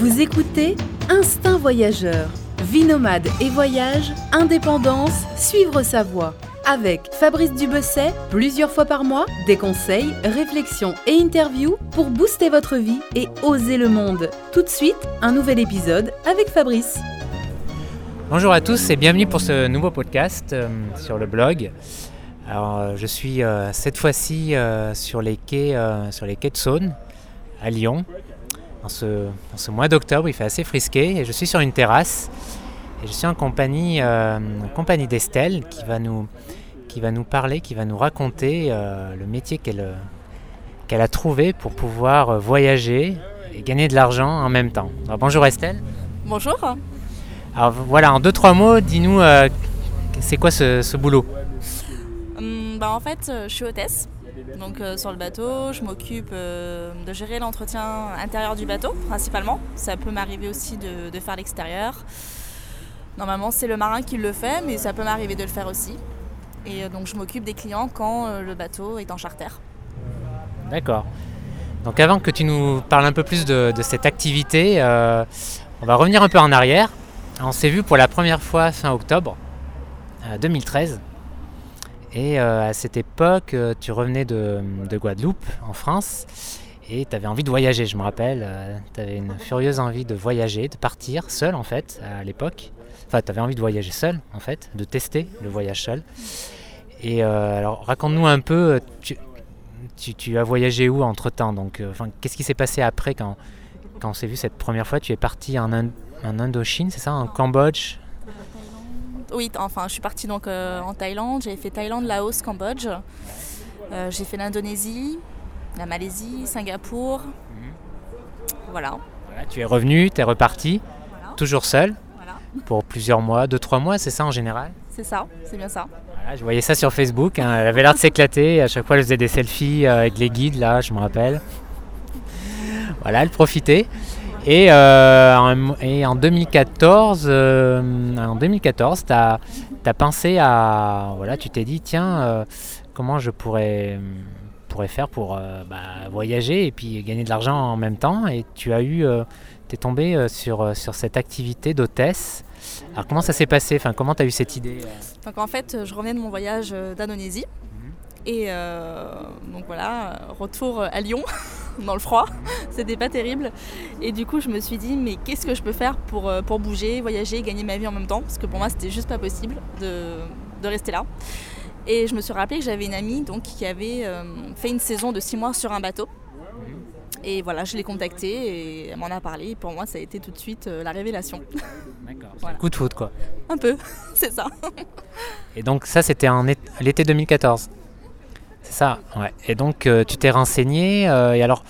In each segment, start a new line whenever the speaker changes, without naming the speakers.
Vous écoutez Instinct Voyageur. Vie nomade et voyage, indépendance, suivre sa voie. Avec Fabrice Dubesset, plusieurs fois par mois, des conseils, réflexions et interviews pour booster votre vie et oser le monde. Tout de suite, un nouvel épisode avec Fabrice.
Bonjour à tous et bienvenue pour ce nouveau podcast euh, sur le blog. Alors, euh, je suis euh, cette fois-ci sur, sur les quais de Saône à Lyon. En ce, en ce mois d'octobre, il fait assez frisqué et je suis sur une terrasse. Et je suis en compagnie, euh, en compagnie d'Estelle qui va, nous, qui va nous parler, qui va nous raconter euh, le métier qu'elle a trouvé pour pouvoir euh, voyager et gagner de l'argent en même temps. Alors, bonjour Estelle.
Bonjour.
Alors voilà, en deux trois mots, dis-nous euh, c'est quoi ce, ce boulot?
Hum, bah, en fait, je suis hôtesse. Donc euh, sur le bateau, je m'occupe euh, de gérer l'entretien intérieur du bateau principalement. Ça peut m'arriver aussi de, faire l'extérieur. Normalement, c'est le marin qui le fait, mais ça peut m'arriver de le faire aussi. Et euh, donc je m'occupe des clients quand le bateau est en charter.
D'accord. Donc avant que tu nous parles un peu plus de, cette activité, on va revenir un peu en arrière. On s'est vu pour la première fois fin octobre euh, 2013. Et euh, à cette époque, euh, tu revenais de, de Guadeloupe, en France, et tu avais envie de voyager, je me rappelle. tu avais une furieuse envie de voyager, de partir seul en fait, à l'époque. Enfin, tu avais envie de voyager seul en fait, de tester le voyage seul. Et euh, alors, raconte-nous un peu, euh, tu, as voyagé où entre temps Donc, euh, qu'est-ce qui s'est passé après quand, quand on s'est vu cette première fois? Tu es parti en Indochine, c'est ça? En Cambodge?
Oui, enfin, je suis partie donc euh, en Thaïlande. J'ai fait Thaïlande, Laos, Cambodge. Euh, j'ai fait l'Indonésie, la Malaisie, Singapour. Voilà.
Voilà, Tu es revenu, tu es reparti,
Voilà.
toujours seul,
Voilà.
pour plusieurs mois, deux, trois mois, c'est ça en général?
C'est ça, c'est bien ça.
Voilà, Je voyais ça sur Facebook, hein, elle avait l'air de s'éclater, à chaque fois elle faisait des selfies euh, avec les guides, là, je me rappelle. Voilà, elle profitait. Et, euh, en, et en 2014, euh, en 2014, tu as, pensé à. Voilà, tu t'es dit, tiens, euh, comment je pourrais, pourrais faire pour bah, voyager et puis gagner de l'argent en même temps? Et tu as eu. tu es tombé sur, sur cette activité d'hôtesse. Alors, comment ça s'est passé? Enfin, Comment tu as eu cette idée
Donc en fait, je revenais de mon voyage d'Indonésie. Et euh, donc voilà, retour à Lyon, dans le froid. C'était pas terrible. Et du coup, je me suis dit, mais qu'est-ce que je peux faire pour, euh, pour bouger, voyager, gagner ma vie en même temps? Parce que pour moi, c'était juste pas possible de, de rester là. Et je me suis rappelé que j'avais une amie donc, qui avait euh, fait une saison de six mois sur un bateau. Et voilà, je l'ai contactée et elle m'en a parlé. Pour moi, ça a été tout de suite euh, la révélation.
D'accord.
Voilà.
Coup de foot, quoi.
Un peu, c'est ça.
Et donc ça, c'était l'été 2014. Ça, ouais. Et donc euh, tu t'es renseigné. euh, et alors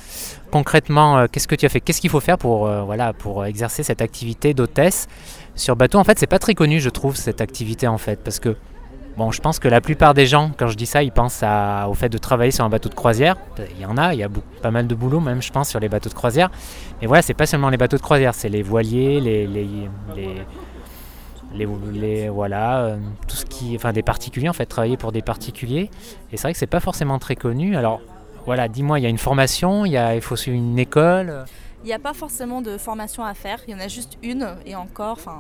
concrètement, euh, qu'est-ce que tu as fait? Qu'est-ce qu'il faut faire pour voilà pour exercer cette activité d'hôtesse sur bateau? En fait, c'est pas très connu, je trouve, cette activité en fait, parce que bon, je pense que la plupart des gens, quand je dis ça, ils pensent à- au fait de travailler sur un bateau de croisière. Il y en a, il y a pas mal de boulot même, je pense, sur les bateaux de croisière. Mais voilà, c'est pas seulement les bateaux de croisière, c'est les voiliers, les, les, les les, les- voilà euh, tout ce qui enfin des particuliers en fait travailler pour des particuliers et c'est vrai que c'est pas forcément très connu alors voilà dis-moi il y a une formation il y a il faut suivre une école
Il n'y a pas forcément de formation à faire, il y en a juste une et encore, enfin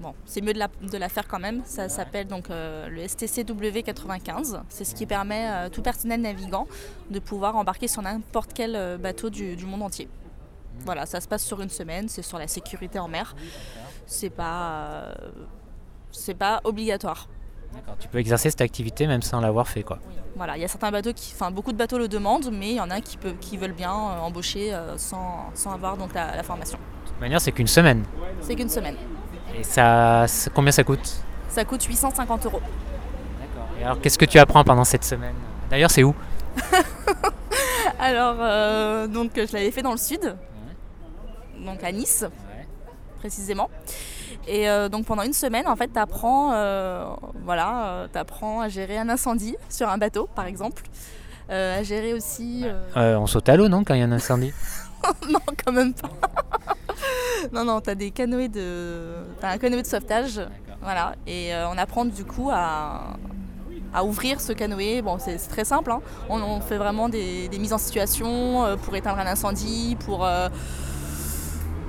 bon, c'est mieux de la, de la faire quand même. Ça s'appelle donc euh, le STCW 95. C'est ce qui permet à tout personnel navigant de pouvoir embarquer sur n'importe quel euh, bateau du, du monde entier. Voilà, ça se passe sur une semaine, c'est sur la sécurité en mer. C'est pas, euh, c'est pas obligatoire.
D'accord, tu peux exercer cette activité même sans l'avoir fait quoi
Voilà, il y a certains bateaux qui, enfin beaucoup de bateaux le demandent, mais il y en a qui, peuvent, qui veulent bien euh, embaucher euh, sans, sans avoir donc la- la formation.
de toute manière c'est qu'une semaine
C'est qu'une semaine.
et ça ça- combien ça coûte?
Ça coûte 850 euros.
D'accord. et alors qu'est-ce que tu apprends pendant cette semaine? D'ailleurs c'est où?
Alors, euh, donc je l'avais fait dans le sud, donc à Nice précisément. Et euh, donc pendant une semaine, en fait, tu apprends, voilà, euh, t'apprends à gérer un incendie sur un bateau, par exemple. Euh, à gérer aussi. euh,
Euh, on saute à l'eau non quand il y a un incendie?
Non, quand même pas. non, non, t'as des canoës de. T'as un canoë de sauvetage. Voilà. Et euh, on apprend du coup à, à ouvrir ce canoë. Bon, c'est c'est très simple. hein. On, on fait vraiment des, des mises en situation euh, pour éteindre un incendie, pour, euh,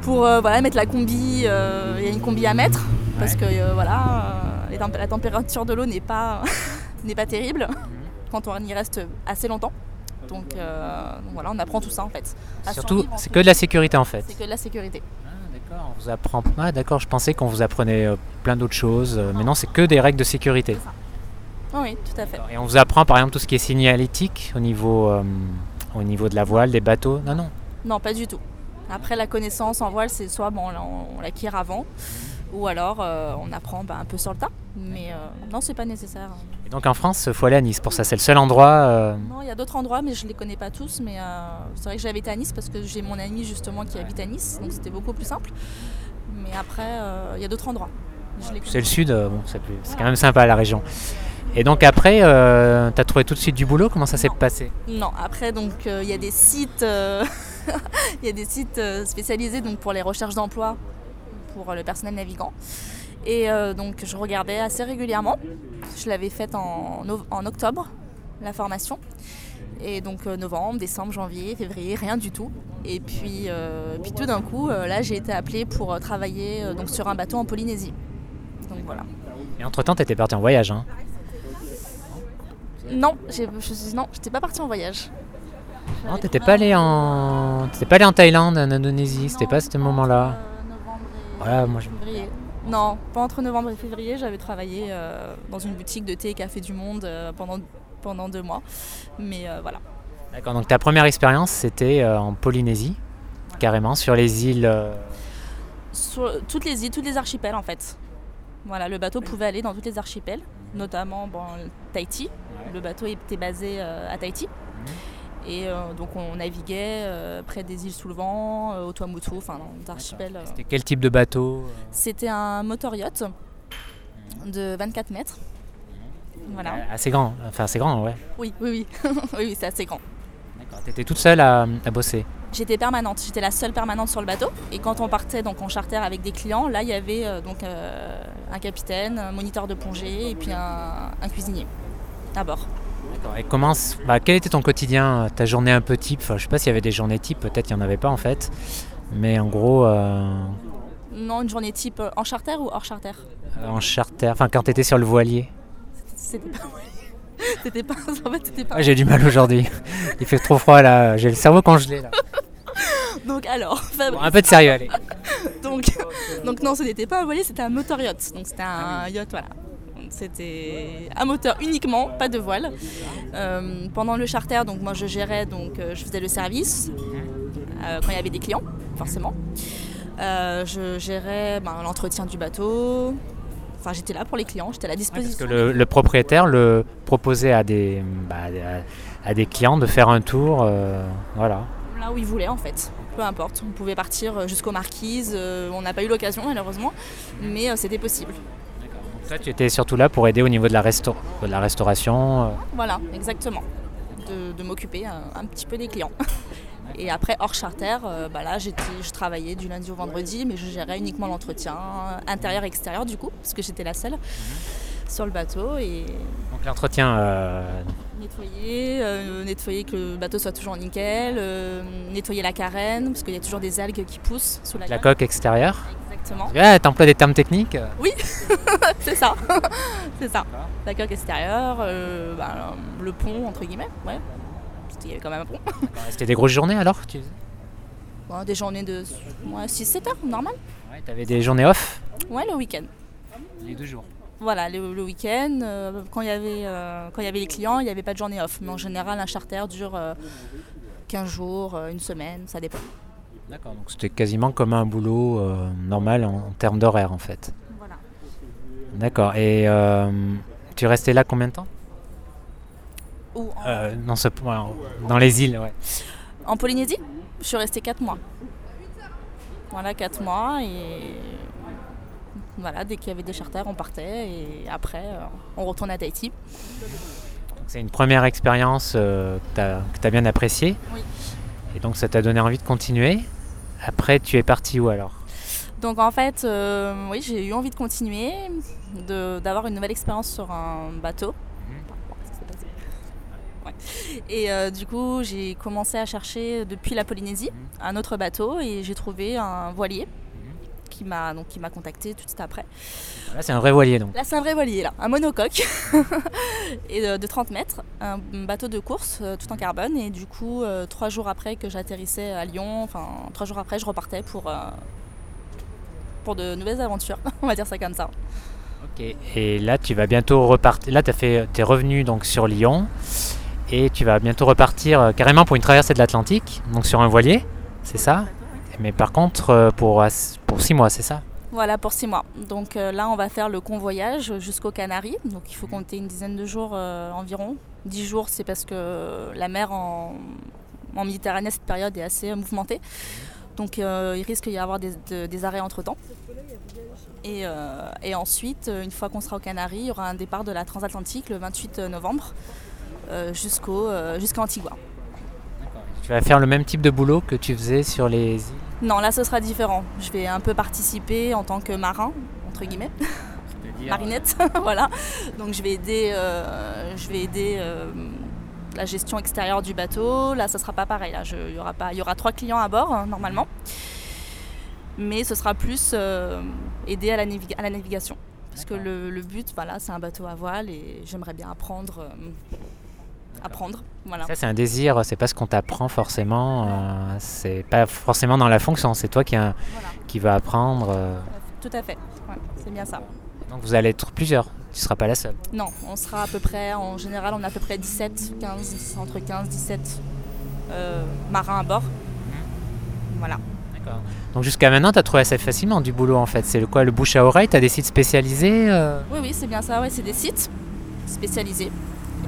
pour euh, voilà, mettre la combi. euh, Il y a une combi à mettre parce que euh, voilà, euh, la température de l'eau n'est pas, n'est pas terrible quand on y reste assez longtemps. Donc, euh, donc voilà, on apprend tout ça en fait. À
Surtout, c'est que de la sécurité en fait.
C'est que de la sécurité.
Ah, on vous apprend. Ah, d'accord, je pensais qu'on vous apprenait euh, plein d'autres choses, euh, mais non, c'est que des règles de sécurité.
Oui, oui, tout à fait.
Et on vous apprend par exemple tout ce qui est signalétique au niveau, euh, au niveau de la voile, des bateaux? Non, non.
Non, pas du tout. Après, la connaissance en voile, c'est soit bon, on, on l'acquiert avant, ou alors euh, on apprend bah, un peu sur le tas. Mais euh, non, c'est pas nécessaire.
Et donc en France, il faut aller à Nice. Pour ça, c'est le seul endroit. euh,
Non, il y a d'autres endroits, mais je les connais pas tous. Mais euh, c'est vrai que j'avais été à Nice parce que j'ai mon ami justement qui habite à Nice, donc c'était beaucoup plus simple. Mais après, il y a d'autres endroits.
C'est le sud, bon, c'est quand même sympa la région. Et donc après, euh, t'as trouvé tout de suite du boulot Comment ça s'est passé?
Non, après, donc euh, il y a des sites, euh, y a des sites euh, spécialisés donc pour les recherches d'emploi pour euh, le personnel navigant. Et donc je regardais assez régulièrement. Je l'avais faite en, octobre, la formation. Et donc novembre, décembre, janvier, février, rien du tout. Et puis, puis tout d'un coup, là j'ai été appelée pour travailler donc sur un bateau en Polynésie. Donc voilà.
Et entre-temps, t'étais parti en voyage. Hein?
Non, j'ai- je non, j'étais pas partie en voyage.
Non,
J'avais
t'étais pas allé en, t'étais pas allé en Thaïlande, en Indonésie. C'était pas à ce moment-là.
euh, novembre et
Voilà, moi, je-
février. Non, pas entre novembre et février. J'avais travaillé euh, dans une boutique de thé et café du monde euh, pendant, pendant deux mois. Mais euh, voilà.
D'accord. Donc ta première expérience, c'était en Polynésie, carrément sur les îles.
Sur toutes les îles, toutes les archipels en fait. Voilà, le bateau pouvait aller dans toutes les archipels, notamment bon, Tahiti. Le bateau était basé euh, à Tahiti. Et euh, donc on naviguait euh, près des îles sous le vent, au Tuamotu, enfin dans l'archipel.
C'était quel type de bateau
C'était un motor yacht de 24 mètres. Voilà.
Assez grand. Enfin, assez grand, ouais.
Oui, oui, oui. oui, oui, c'est assez grand.
D'accord. T'étais toute seule à, à bosser.
J'étais permanente, j'étais la seule permanente sur le bateau. Et quand on partait donc en charter avec des clients, là il y avait euh, donc euh, un capitaine, un moniteur de plongée et puis un, un cuisinier à bord.
D'accord. Et comment, bah, quel était ton quotidien, euh, ta journée un peu type? Enfin, Je sais pas s'il y avait des journées type, peut-être il n'y en avait pas en fait. Mais en gros, euh,
Non, une journée type en charter ou hors charter?
en charter, enfin quand t'étais sur le voilier.
C'était pas. C'était pas. En fait, c'était pas.
Ah, j'ai du mal aujourd'hui. Il fait trop froid là, j'ai le cerveau congelé là.
Donc alors,
Bon, un peu de sérieux, allez.
donc, donc non, ce n'était pas un voilier, c'était un moteur yacht. Donc c'était un yacht, voilà. C'était un moteur uniquement, pas de voile. Euh, pendant le charter, donc moi je gérais, donc euh, je faisais le service euh, quand il y avait des clients, forcément. Je gérais ben, l'entretien du bateau. Enfin, j'étais là pour les clients, j'étais à la
Parce
disposition.
que le, le propriétaire le proposait à des, bah, à, des clients de faire un tour. voilà.
Là où ils voulaient en fait. Peu importe, on pouvait partir jusqu'aux marquises. euh, on n'a pas eu l'occasion malheureusement, mais euh, c'était possible.
Donc toi, tu étais surtout là pour aider au niveau de la, resta- de la restauration. euh.
Voilà, exactement. De, de m'occuper un, un petit peu des clients. Et après, hors charter, euh, bah là, je travaillais du lundi au vendredi, mais je gérais uniquement l'entretien, intérieur-extérieur du coup, parce que j'étais la seule sur le bateau. Et
Donc l'entretien, euh,
nettoyer, euh, nettoyer que le bateau soit toujours nickel, euh, nettoyer la carène, parce qu'il y a toujours des algues qui poussent sous la,
la
coque.
extérieure.
Exactement.
Ah, t'emploies des termes techniques
C'est ça. C'est ça. La coque extérieure, euh, bah, le pont, entre guillemets, ouais. Parce qu'il y avait quand même un pont.
C'était des grosses journées alors tu...
Bon, des journées de ouais, 6-7 heures, normal.
ouais, T'avais des journées off
Ouais, le week-end.
Les deux jours.
Voilà, le, le week-end, euh, quand il y avait, euh, quand il y avait les clients, il n'y avait pas de journée off. Mais en général, un charter dure euh, 15 jours, euh, une semaine, ça dépend.
D'accord, donc c'était quasiment comme un boulot normal en, en termes d'horaire en fait.
Voilà.
D'accord, et tu restais là combien de temps?
Ou en,
Euh, dans, ce, dans les îles, ouais.
en Polynésie, je suis restée 4 mois. Voilà, 4 mois et voilà, dès qu'il y avait des charters, on partait et après, euh, on retournait à Tahiti.
C'est une première expérience euh, que tu as, bien appréciée.
Oui.
Et donc ça t'a donné envie de continuer. Après, tu es parti où alors?
Donc en fait, euh, oui, j'ai eu envie de continuer, de- d'avoir une nouvelle expérience sur un bateau.
Mhm.
Ouais. Et euh, du coup, j'ai commencé à chercher depuis la Polynésie un autre bateau et j'ai trouvé un voilier qui m'a donc qui m'a contacté tout de suite après.
Là, c'est un vrai voilier donc.
Là, c'est un vrai voilier là, un monocoque et de, de 30 mètres, un bateau de course euh, tout en carbone et du coup, euh, trois jours après que j'atterrissais à Lyon, enfin trois jours après, je repartais pour euh, pour de nouvelles aventures, on va dire ça comme ça.
Ok. Et là, tu vas bientôt repartir. Là, tu es revenu donc sur Lyon et tu vas bientôt repartir euh, carrément pour une traversée de l'Atlantique, donc sur un voilier, c'est ça? Mais par contre, euh, pour, pour six mois, c'est ça?
Voilà pour six mois. Donc euh, là, on va faire le convoyage jusqu'aux Canaries. Donc il faut compter une dizaine de jours euh, environ. Dix jours, c'est parce que la mer en, en Méditerranée à cette période est assez mouvementée. Donc euh, il risque d'y avoir des, de- des arrêts entre-temps. Et, et ensuite, une fois qu'on sera aux Canaries, il y aura un départ de la transatlantique le 28 novembre jusqu'au, jusqu'à Antigua.
Tu vas faire le même type de boulot que tu faisais sur les îles?
Non, là ce sera différent. Je vais un peu participer en tant que marin, entre guillemets. marinette, voilà. Donc je vais aider, euh, je vais aider euh, la gestion extérieure du bateau. Là, ce sera pas pareil. Là, il y aura pas, il y aura trois clients à bord hein, normalement, mais ce sera plus euh, aider à la, naviga- à la navigation. Parce que le, le but, voilà, c'est un bateau à voile et j'aimerais bien apprendre, euh, apprendre, voilà.
Ça, c'est un désir, c'est pas ce qu'on t'apprend forcément. euh, c'est pas forcément dans la fonction, c'est toi qui, a-
Voilà,
qui va apprendre. euh.
tout à fait. Ouais, c'est bien ça.
donc vous allez être plusieurs, tu seras pas la seule.
Non, on sera à peu près, en général, on a à peu près 17, 15, entre 15, 17 euh, marins à bord. Voilà.
D'accord. Donc jusqu'à maintenant, tu as trouvé assez facilement du boulot en fait. C'est le quoi le bouche à oreille? Tu as des sites spécialisés euh?
Oui, oui, c'est bien ça. Ouais, c'est des sites spécialisés.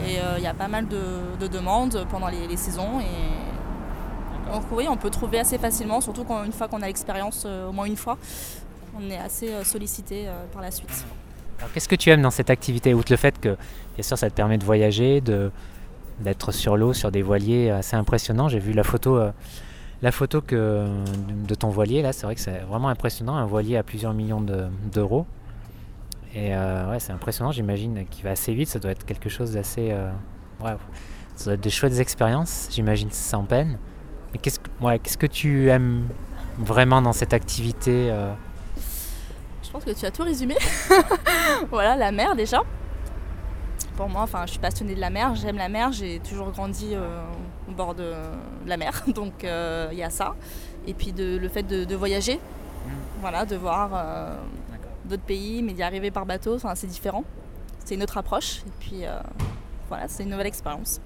Et euh, il y a pas mal de, de demandes pendant les, les saisons. Et donc oui, on peut trouver assez facilement, surtout quand, une fois qu'on a l'expérience, euh, au moins une fois, on est assez euh, sollicité euh, par la suite.
Alors, Qu'est-ce que tu aimes dans cette activité Outre le fait que, bien sûr, ça te permet de voyager, de, d'être sur l'eau, sur des voiliers assez impressionnants? J'ai vu la photo, euh, la photo que, de ton voilier, là, c'est vrai que c'est vraiment impressionnant. Un voilier à plusieurs millions de- d'euros. Et euh, ouais, c'est impressionnant, j'imagine, qu'il va assez vite. Ça doit être quelque chose d'assez. euh, ouais, ça doit être des chouettes expériences, j'imagine, sans peine. Mais qu'est-ce que, ouais, qu'est-ce que tu aimes vraiment dans cette activité euh?
Je pense que tu as tout résumé. voilà, la mer déjà. Pour moi, enfin, je suis passionnée de la mer, j'aime la mer, j'ai toujours grandi euh, au bord de, de la mer, donc il y a ça. Et puis de- le fait de, de voyager, voilà, de voir d'autres pays, mais d'y arriver par bateau, c'est différent. C'est une autre approche. Et puis euh, voilà, c'est une nouvelle expérience.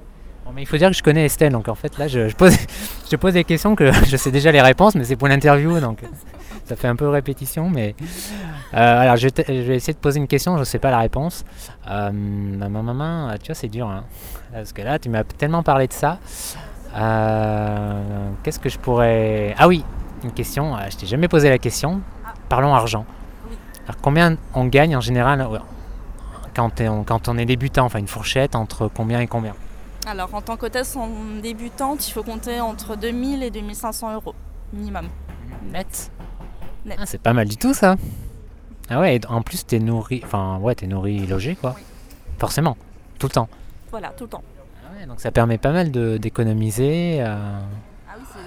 Bon, mais il faut dire que je connais Estelle, donc en fait là je, je pose, je pose des questions que je sais déjà les réponses, mais c'est pour l'interview, donc ça fait un peu répétition. Mais Euh, alors je vais, essayer de poser une question, je ne sais pas la réponse. Euh, ma ma- maman, tu vois, c'est dur, hein, parce que là tu m'as tellement parlé de ça. Euh, Qu'est-ce que je pourrais Ah oui, une question. euh, Je t'ai jamais posé la question. Parlons argent. Alors combien on gagne en général ouais, quand, on, quand on est débutant, enfin une fourchette entre combien et combien?
Alors en tant qu'hôtesse en débutante, il faut compter entre 2000 et 2500 euros minimum.
Net.
Net.
Ah, c'est pas mal du tout ça. Ah ouais, et en plus t'es nourri, enfin ouais, t'es nourri, logé quoi.
Oui.
Forcément, tout le temps.
Voilà, tout le temps.
Ah ouais, donc ça permet pas mal d'économiser. euh,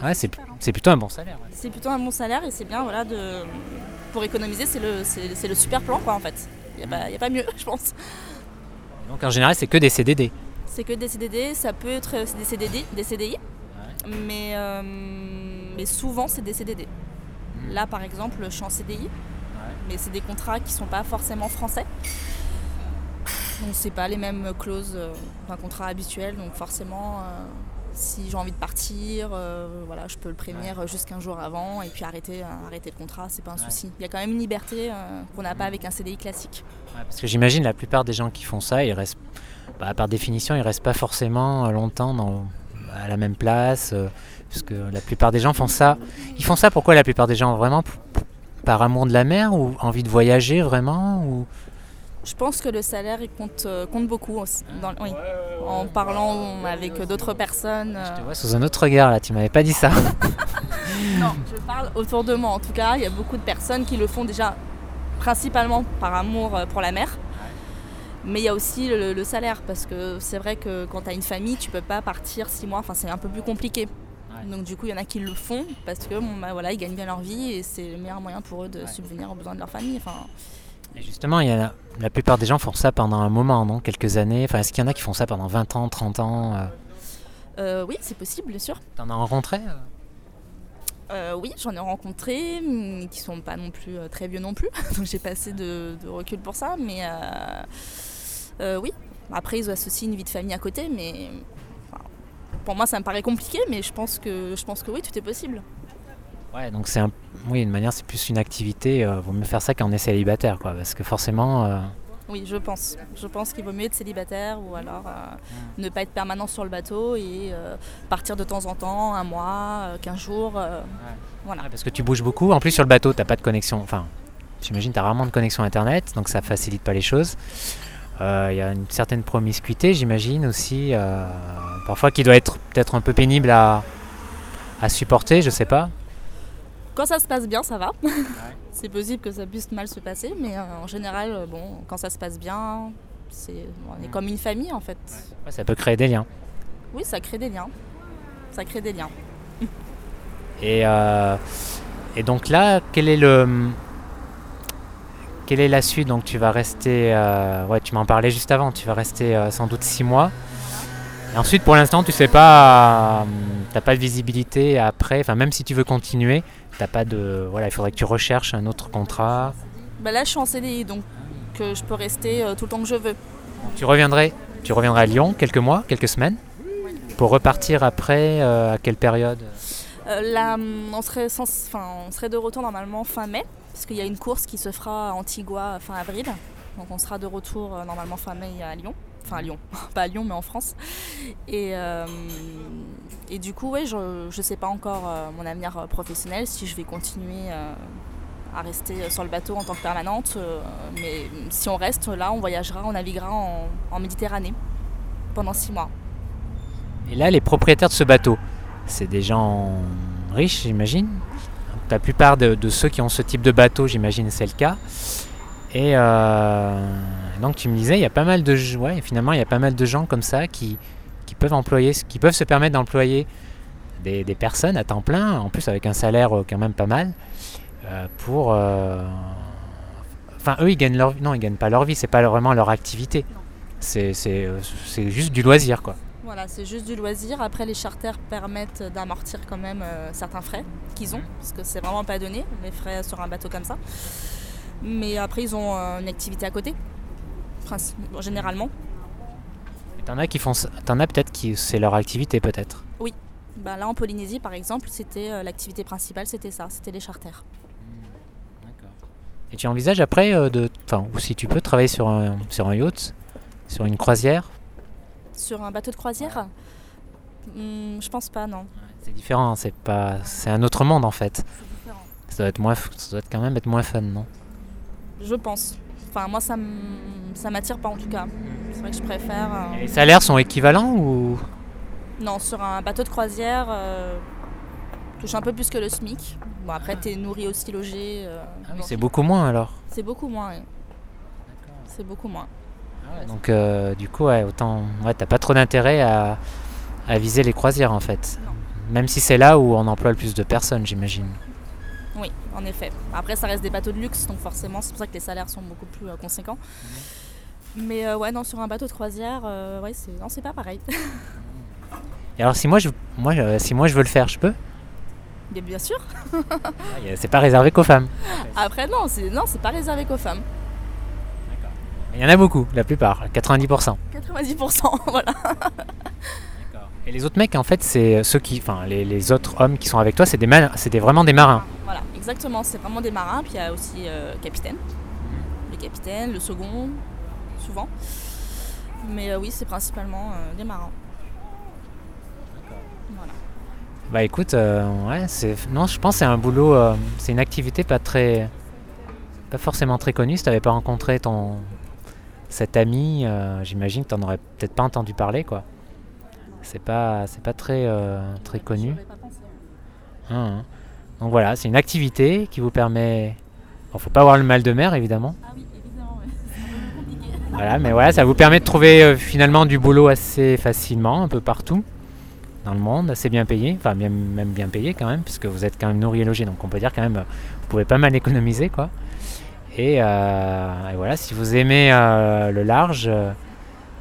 Ouais, c'est c'est plutôt un bon salaire. ouais.
C'est plutôt un bon salaire et c'est bien voilà, de... pour économiser, c'est le, c'est, c'est le super plan quoi en fait. Il n'y a, pas- y a pas mieux, je pense.
Donc en général, c'est que des CDD.
C'est que des CDD, ça peut être des CDD, des CDI, mais, euh, mais souvent c'est des CDD. Là par exemple, je suis en CDI, mais c'est des contrats qui sont pas forcément français. Donc c'est pas les mêmes clauses euh, d'un contrat habituel, donc forcément euh, si j'ai envie de partir, euh, voilà, je peux le prévenir juste 15 jours avant et puis arrêter, euh, arrêter le contrat, c'est pas un
Ouais.
souci. Il y a quand même une liberté euh, qu'on n'a pas avec un CDI classique.
Ouais, parce que j'imagine la plupart des gens qui font ça, ils restent, bah, par définition, ils restent pas forcément longtemps dans, à la même place. euh, parce que la plupart des gens font ça. Ils font ça pourquoi la plupart des gens Vraiment? Par amour de la mer ou envie de voyager vraiment ou...
Je pense que le salaire il compte, euh, compte beaucoup aussi, dans- oui. en parlant avec d'autres personnes.
Je te
euh,
vois sous un autre regard là, tu m'avais pas dit ça.
Non, je parle autour de moi en tout cas. Il y a beaucoup de personnes qui le font déjà principalement par amour euh, pour la mer. Mais il y a aussi le, le salaire, parce que c'est vrai que quand tu as une famille, tu peux pas partir six mois, enfin c'est un peu plus compliqué. Donc du coup, il y en a qui le font parce que bon, bah, voilà, ils gagnent bien leur vie et c'est le meilleur moyen pour eux de
Ouais.
subvenir aux besoins de leur famille. Enfin,
Et justement, il y a, la plupart des gens font ça pendant un moment, non? Quelques années? Enfin, est-ce qu'il y en a qui font ça pendant 20 ans, 30 ans euh?
Euh, oui, c'est possible, bien sûr.
T'en as rencontré euh?
Euh, oui, j'en ai rencontré, hum, qui sont pas non plus euh, très vieux non plus, donc j'ai pas assez de, de recul pour ça, mais oui. Après, ils associent une vie de famille à côté, mais enfin, pour moi, ça me paraît compliqué, mais je pense que, je pense que oui, tout est possible.
Ouais, donc c'est un... Oui, une manière, c'est plus une activité. euh, vaut mieux faire ça quand on est célibataire, quoi. Parce que forcément... euh,
Oui, je pense. Je pense qu'il vaut mieux être célibataire ou alors euh, ne pas être permanent sur le bateau et euh, partir de temps en temps, un mois, 15 jours. Voilà.
Ouais, parce que tu bouges beaucoup. En plus, sur le bateau, t'as pas de connexion. Enfin, j'imagine t'as rarement de connexion internet, donc ça facilite pas les choses. Il y a une certaine promiscuité, j'imagine aussi, parfois qui doit être peut-être un peu pénible à, à supporter, je sais pas.
Quand ça se passe bien, ça va. c'est possible que ça puisse mal se passer, mais euh, en général, euh, bon, quand ça se passe bien, c'est, on est
Mm.
comme une famille en fait.
Ouais, ça peut créer des liens.
Oui, ça crée des liens. Ça crée des liens.
Et, euh, et donc là, quel est le quelle est la suite? Donc tu vas rester, euh, ouais, tu m'en parlais juste avant. Tu vas rester euh, sans doute six mois. Et ensuite, pour l'instant, tu sais pas, euh, t'as pas de visibilité après. Enfin, même si tu veux continuer, t'as pas de, voilà, il faudrait que tu recherches un autre contrat.
Bah là, je suis en CDI, donc euh, je peux rester euh, tout le temps que je veux.
Tu reviendrais, tu reviendrais à Lyon quelques mois, quelques semaines, pour repartir après. euh, à quelle période?
Là, on serait, sans- on serait de retour normalement fin mai, parce qu'il y a une course qui se fera à Antigua fin avril. Donc on sera de retour normalement fin mai à Lyon. Enfin à Lyon, pas à Lyon mais en France. Et, euh, et du coup, ouais, je ne sais pas encore euh, mon avenir euh, professionnel, si je vais continuer à rester sur le bateau en tant que permanente. mais si on reste là, on voyagera, on naviguera en, Méditerranée pendant six mois.
Et là, les propriétaires de ce bateau, c'est des gens riches, j'imagine. La plupart de, de ceux qui ont ce type de bateau, j'imagine, c'est le cas. Et donc, tu me disais, il y a pas mal de, finalement, il y a pas mal de gens comme ça qui, qui peuvent employer, qui peuvent se permettre d'employer des, personnes à temps plein, en plus avec un salaire euh, quand même pas mal, euh, pour. euh, Enfin, eux, ils gagnent leur, non, ils gagnent pas leur vie, c'est pas vraiment leur activité. C'est juste du loisir, quoi.
Voilà, c'est juste du loisir. Après, les charters permettent d'amortir quand même certains frais qu'ils ont, parce que c'est vraiment pas donné, les frais sur un bateau comme ça. Mais après, ils ont une activité à côté, généralement.
T'en as qui font, t'en as peut-être qui c'est leur activité peut-être.
Bah, là, en Polynésie, par exemple, c'était euh, l'activité principale, c'était ça, c'était les charters.
Et tu envisages après euh, de, enfin, ou si tu peux travailler sur un, sur un yacht, sur une croisière?
Sur un bateau de croisière? Hmm, Je pense pas, non.
C'est différent, hein, c'est pas, c'est un autre monde en fait.
C'est différent.
Ça doit être moins, ça doit être quand même être moins fun, non?
Je pense. Enfin, moi, ça m'attire pas en tout cas. C'est vrai que je préfère. euh,
Les salaires sont équivalents ou?
Non, sur un bateau de croisière, euh, touche un peu plus que le SMIC. Bon, après, t'es nourri aussi, logé. euh, donc
c'est beaucoup moins alors.
c'est beaucoup moins, oui. C'est beaucoup moins.
Donc du coup, ouais, autant, ouais, t'as pas trop d'intérêt à, à viser les croisières en fait.
Non.
Même si c'est là où on emploie le plus de personnes, j'imagine.
Oui, en effet. Après, ça reste des bateaux de luxe, donc forcément, c'est pour ça que les salaires sont beaucoup plus euh, conséquents. Mais euh, ouais, non, sur un bateau de croisière, euh, ouais, c'est non, c'est pas pareil.
Et alors si moi je, moi, euh, si moi je veux le faire, je peux?
Bien sûr.
Ah, C'est pas réservé qu'aux femmes.
Après, non, c'est non, c'est pas réservé qu'aux femmes.
Il y en a beaucoup, la plupart, 90%.
90%, voilà.
Et les autres mecs, en fait, c'est ceux qui, enfin, les, les autres hommes qui sont avec toi, c'est des, des- vraiment des marins.
Voilà, exactement. C'est vraiment des marins. Puis il y a aussi euh, capitaine. Le capitaine, le second, souvent. Mais euh, oui, c'est principalement euh, des marins. Voilà.
Bah écoute, euh, ouais, c'est, non, je pense que c'est un boulot, c'est une activité pas très, pas forcément très connue. Si t'avais pas rencontré ton, cet ami, j'imagine que t'en aurais peut-être pas entendu parler, quoi. C'est pas, c'est pas très, euh, très connu.
Pas pensé.
Hein, hein. Donc voilà, c'est une activité qui vous permet. Bon, faut pas avoir le mal de mer évidemment.
Ah oui, évidemment, ouais.
Voilà, mais voilà, ça vous permet de trouver euh, finalement du boulot assez facilement, un peu partout dans le monde, assez bien payé, enfin bien, même bien payé quand même, puisque vous êtes quand même nourri et logé, donc on peut dire quand même, vous pouvez pas mal économiser quoi. Et, euh, et voilà, si vous aimez le large,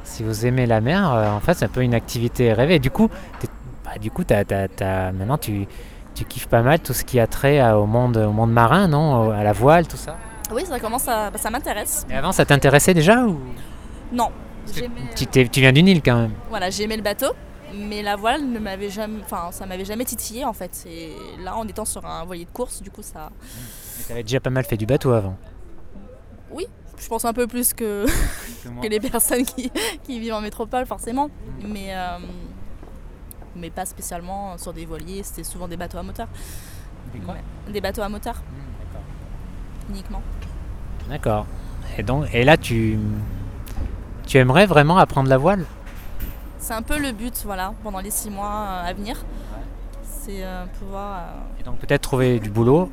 si vous aimez la mer, euh, en fait c'est un peu une activité rêvée. Du coup, bah, du coup, t'as- t'as- t'as- maintenant tu, tu kiffes pas mal tout ce qui a trait à- au monde, au monde marin, non, à la voile, tout ça.
Oui, ça commence à. bah, ça m'intéresse.
Et avant, ça t'intéressait déjà ou?
Non.
Tu, viens du Nil quand même.
Voilà, j'aimais le bateau, mais la voile ne m'avait jamais. Enfin, ça m'avait jamais titillé en fait. Et là, en étant sur un voilier de course, du coup, ça.
Tu avais déjà pas mal fait du bateau avant.
Je pense un peu plus que, que les personnes qui, qui vivent en métropole, forcément. Mais. euh, mais pas spécialement sur des voiliers, c'était souvent des bateaux à moteur. Ouais. Des bateaux à moteur uniquement.
D'accord. Et donc, et là, tu, tu aimerais vraiment apprendre la voile?
C'est un peu le but, voilà, pendant les six mois euh, à venir. C'est euh, pouvoir. euh,
Et donc peut-être trouver du boulot,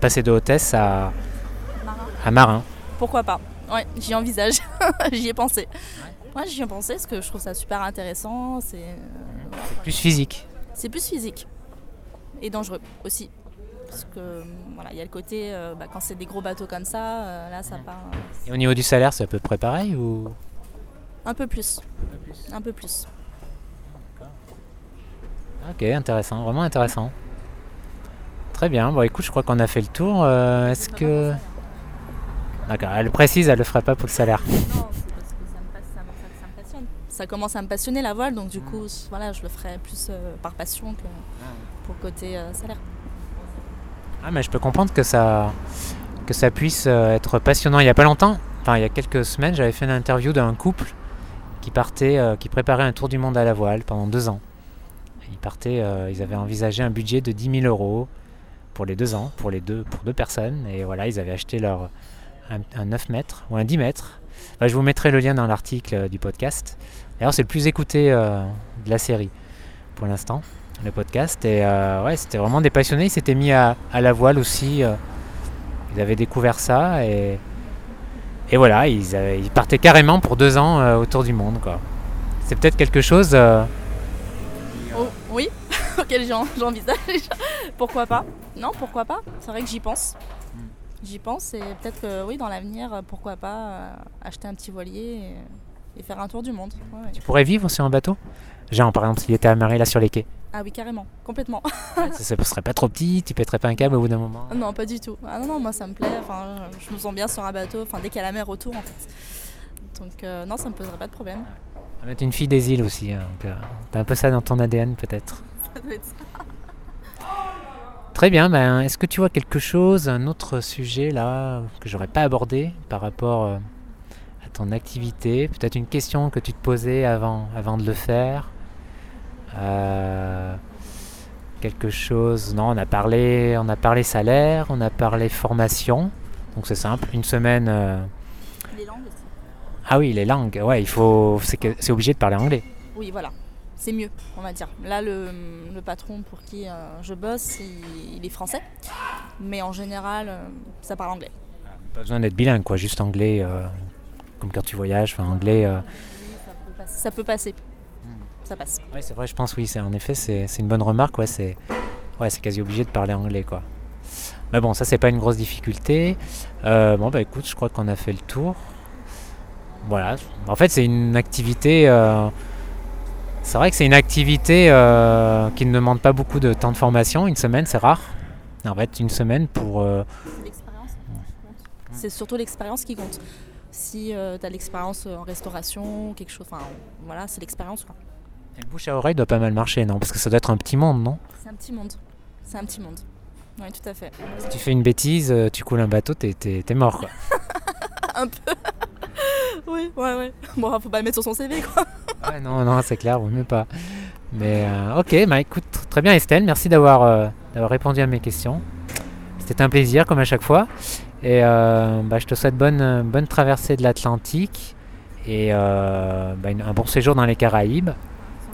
passer de hôtesse à,
marin.
à marin.
Pourquoi pas Ouais, j'y envisage, j'y ai pensé. Ouais, j'y ai pensé parce que je trouve ça super intéressant. C'est euh,
Plus physique.
c'est plus physique et dangereux aussi. Parce que voilà, il y a le côté, euh, bah, quand c'est des gros bateaux comme ça, euh, là ça part euh,
Et au niveau du salaire, c'est à peu près pareil ou?
Un peu plus. Un peu plus.
Ok, intéressant, vraiment intéressant. Très bien. Bon, écoute, je crois qu'on a fait le tour. Euh, Est-ce que D'accord. Elle précise, elle le ferait pas pour le salaire.
Non, c'est parce que ça me, passe- ça me- ça me passionne. Ça commence à me passionner la voile, donc du coup, voilà, je le ferai plus euh, par passion que pour le côté euh, salaire.
Ah, mais je peux comprendre que ça, que ça puisse euh, être passionnant. Il n'y a pas longtemps, enfin il y a quelques semaines, j'avais fait une interview d'un couple qui partait, euh, qui préparait un tour du monde à la voile pendant deux ans. Ils partaient, euh, ils avaient envisagé un budget de 10 000 euros pour les deux ans, pour les deux, pour deux personnes. Et voilà, ils avaient acheté leur un, un 9 mètres ou un 10 mètres. Je vous mettrai le lien dans l'article euh, du podcast. D'ailleurs, c'est le plus écouté euh, de la série pour l'instant le podcast. Et euh, ouais, c'était vraiment des passionnés. Ils s'étaient mis à, la voile aussi. ils avaient découvert ça et, et voilà, ils, partaient carrément pour deux ans autour du monde. quoi. C'est peut-être quelque chose.
Oh, oui, auquel j'en- j'envisage. pourquoi pas? Non, pourquoi pas? C'est vrai que j'y pense. J'y pense et peut-être que oui, dans l'avenir, pourquoi pas euh, acheter un petit voilier et, et faire un tour du monde. Ouais,
tu pourrais vivre sur un bateau? Genre, par exemple, s'il était amarré là sur les quais.
Ah oui, carrément, complètement.
ça ne serait pas trop petit, tu pèterais pas un câble au bout d'un moment.
non, pas du tout. Ah non, non, moi ça me plaît. Enfin, je me sens bien sur un bateau. Enfin, dès qu'il y a la mer autour, en fait. Donc euh, non, ça me poserait pas de problème.
On va être une fille des îles aussi. hein, donc, euh, T'as un peu ça dans ton ADN peut-être.
Ça doit être ça.
Très bien, ben, est-ce que tu vois quelque chose, un autre sujet là que j'aurais pas abordé par rapport euh, à ton activité? Peut-être une question que tu te posais avant, avant de le faire? Euh, Quelque chose Non, on a parlé, on a parlé salaire, on a parlé formation. Donc c'est simple, une semaine. euh,
Les langues aussi.
Ah oui, les langues. Ouais, il faut, c'est obligé de parler anglais.
Oui, voilà. C'est mieux, on va dire. Là, le, le patron pour qui euh, je bosse, il, il est français. Mais en général, euh, ça parle anglais.
Pas besoin d'être bilingue, quoi. Juste anglais, euh, comme quand tu voyages. Enfin, anglais.
Ça peut passer. Ça peut passer. Ça passe.
Oui, c'est vrai, je pense, oui, c'est en effet, c'est c'est une bonne remarque, ouais, c'est ouais, c'est quasi obligé de parler anglais, quoi. Mais bon, ça, c'est pas une grosse difficulté. Bon, bah écoute, je crois qu'on a fait le tour. Voilà. En fait, c'est une activité. Euh, c'est vrai que c'est une activité euh, qui ne demande pas beaucoup de temps de formation. Une semaine, c'est rare. En fait, une semaine pour. euh,
C'est surtout l'expérience qui compte. Si tu as l'expérience en restauration, quelque chose, enfin voilà, c'est l'expérience. quoi.
et le bouche à oreille doit pas mal marcher, non? Parce que ça doit être un petit monde, non?
C'est un petit monde. C'est un petit monde. Oui, tout à fait.
Si tu fais une bêtise, euh, tu coules un bateau, t'es t'es- t'es mort, quoi.
un peu. oui, ouais, ouais. Bon, faut pas le mettre sur son CV, quoi.
Ouais, non, non, c'est clair, vaut mieux pas. Mais euh, ok, bah écoute, très bien Estelle, merci d'avoir euh, d'avoir répondu à mes questions. C'était un plaisir comme à chaque fois. Et euh, bah, je te souhaite bonne, bonne traversée de l'Atlantique et bah, une- un bon séjour dans les Caraïbes.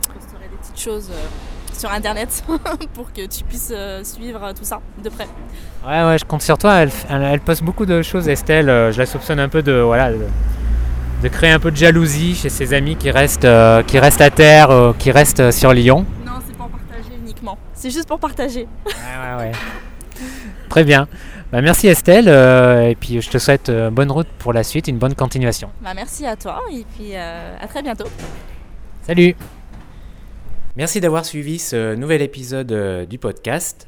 Je posterai des petites choses sur internet pour que tu puisses suivre tout ça de près.
Ouais, ouais, je compte sur toi. Elle, elle, elle poste beaucoup de choses, Estelle. Je la soupçonne un peu de, voilà, de, de créer un peu de jalousie chez ses amis qui restent, euh, qui restent à terre, euh, qui restent sur Lyon.
Non, c'est pour partager uniquement. C'est juste pour partager.
Ouais, ouais, ouais. Très bien. Bah, merci Estelle, euh, et puis je te souhaite euh, bonne route pour la suite, une bonne continuation.
Bah, merci à toi et puis euh, à très bientôt.
Salut Merci d'avoir suivi ce nouvel épisode euh, du podcast.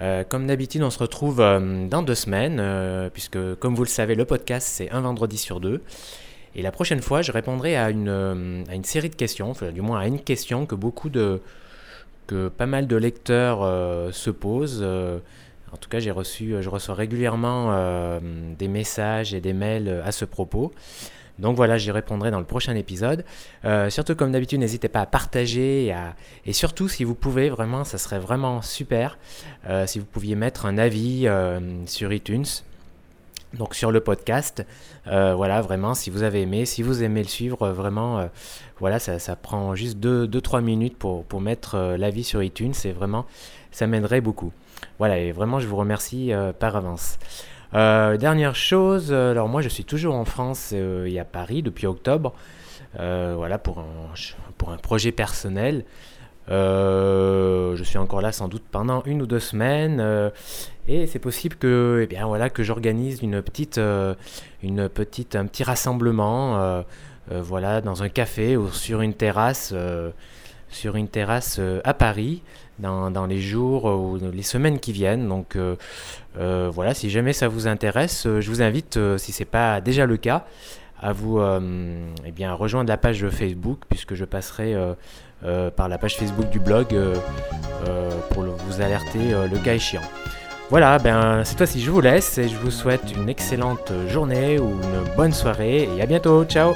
Euh, comme d'habitude, on se retrouve euh, dans deux semaines, euh, puisque comme vous le savez, le podcast c'est un vendredi sur deux. Et la prochaine fois, je répondrai à une, euh, à une série de questions, enfin, du moins à une question que beaucoup de, que pas mal de lecteurs euh, se posent. Euh, en tout cas, j'ai reçu, je reçois régulièrement des messages et des mails à ce propos. Donc voilà, j'y répondrai dans le prochain épisode. Surtout, comme d'habitude, n'hésitez pas à partager et, à- et surtout, si vous pouvez, vraiment, ça serait vraiment super si vous pouviez mettre un avis sur iTunes. Donc sur le podcast, Euh, voilà, vraiment, si vous avez aimé, si vous aimez le suivre, euh, vraiment, euh, voilà, ça, ça prend juste 2-3 minutes pour, mettre euh, l'avis sur iTunes, et vraiment, ça m'aiderait beaucoup. Voilà, et vraiment, je vous remercie par avance. Dernière chose, alors moi je suis toujours en France et à Paris depuis octobre, voilà, pour un projet personnel. Euh, je suis encore là sans doute pendant une ou deux semaines euh, et c'est possible que, eh bien, voilà, que j'organise une petite, euh, une petite, un petit rassemblement, voilà, dans un café ou sur une terrasse, sur une terrasse à Paris, dans, dans les jours ou les semaines qui viennent. Donc voilà, si jamais ça vous intéresse, je vous invite, si c'est pas déjà le cas, à vous eh bien, rejoindre la page Facebook, puisque je passerai par la page Facebook du blog euh, euh, pour vous alerter euh, le cas échéant. Voilà, ben cette fois-ci je vous laisse et je vous souhaite une excellente journée ou une bonne soirée et à bientôt, ciao